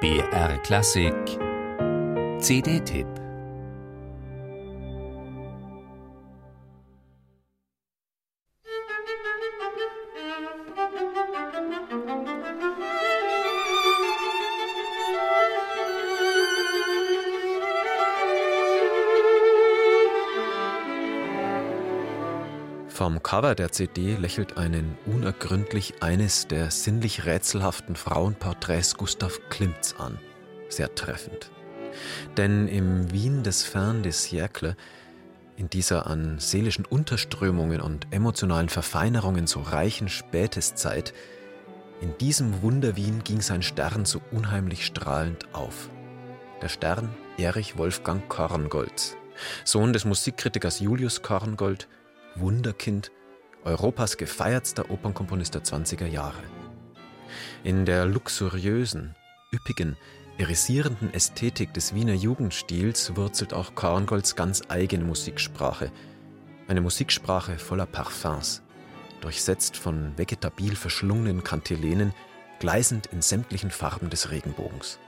BR Klassik. CD-Tipp Vom Cover der CD lächelt einen unergründlich eines der sinnlich rätselhaften Frauenporträts Gustav Klimts an. Sehr treffend. Denn im Wien des Fern des Siècle, in dieser an seelischen Unterströmungen und emotionalen Verfeinerungen so reichen Späteszeit, in diesem Wunder-Wien ging sein Stern so unheimlich strahlend auf. Der Stern Erich Wolfgang Korngold, Sohn des Musikkritikers Julius Korngold, Wunderkind, Europas gefeiertster Opernkomponist der 20er Jahre. In der luxuriösen, üppigen, irisierenden Ästhetik des Wiener Jugendstils wurzelt auch Korngolds ganz eigene Musiksprache. Eine Musiksprache voller Parfums, durchsetzt von vegetabil verschlungenen Kantilenen, gleißend in sämtlichen Farben des Regenbogens.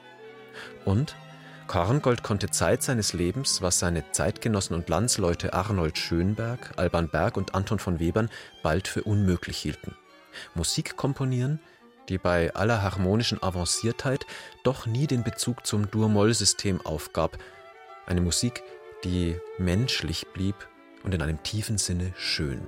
Und Korngold konnte Zeit seines Lebens, was seine Zeitgenossen und Landsleute Arnold Schönberg, Alban Berg und Anton von Webern bald für unmöglich hielten. Musik komponieren, die bei aller harmonischen Avanciertheit doch nie den Bezug zum Dur-Moll-System aufgab. Eine Musik, die menschlich blieb und in einem tiefen Sinne schön.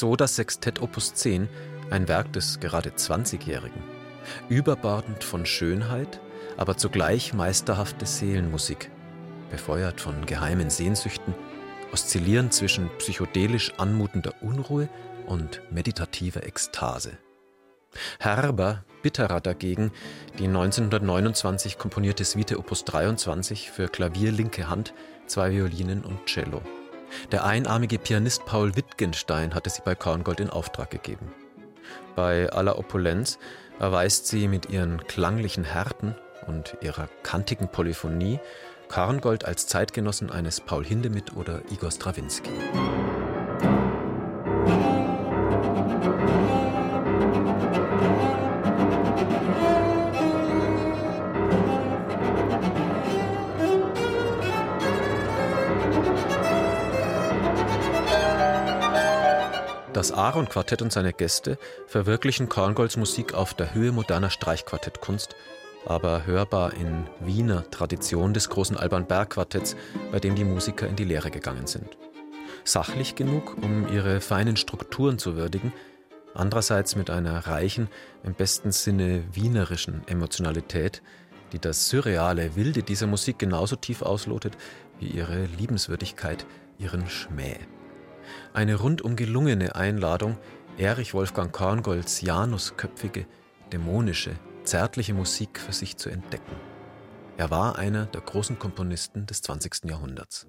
So das Sextett Opus 10, ein Werk des gerade 20-Jährigen. Überbordend von Schönheit, aber zugleich meisterhafte Seelenmusik, befeuert von geheimen Sehnsüchten, oszillierend zwischen psychedelisch anmutender Unruhe und meditativer Ekstase. Herber, bitterer dagegen, die 1929 komponierte Suite Opus 23 für Klavier linke Hand, zwei Violinen und Cello. Der einarmige Pianist Paul Wittgenstein hatte sie bei Korngold in Auftrag gegeben. Bei aller Opulenz erweist sie mit ihren klanglichen Härten und ihrer kantigen Polyphonie Korngold als Zeitgenossen eines Paul Hindemith oder Igor Strawinski. Das Aaron-Quartett und seine Gäste verwirklichen Korngolds Musik auf der Höhe moderner Streichquartettkunst, aber hörbar in Wiener Tradition des großen Alban Berg Quartetts, bei dem die Musiker in die Lehre gegangen sind. Sachlich genug, um ihre feinen Strukturen zu würdigen, andererseits mit einer reichen, im besten Sinne wienerischen Emotionalität, die das surreale Wilde dieser Musik genauso tief auslotet wie ihre Liebenswürdigkeit, ihren Schmäh. Eine rundum gelungene Einladung, Erich Wolfgang Korngolds janusköpfige, dämonische, zärtliche Musik für sich zu entdecken. Er war einer der großen Komponisten des 20. Jahrhunderts.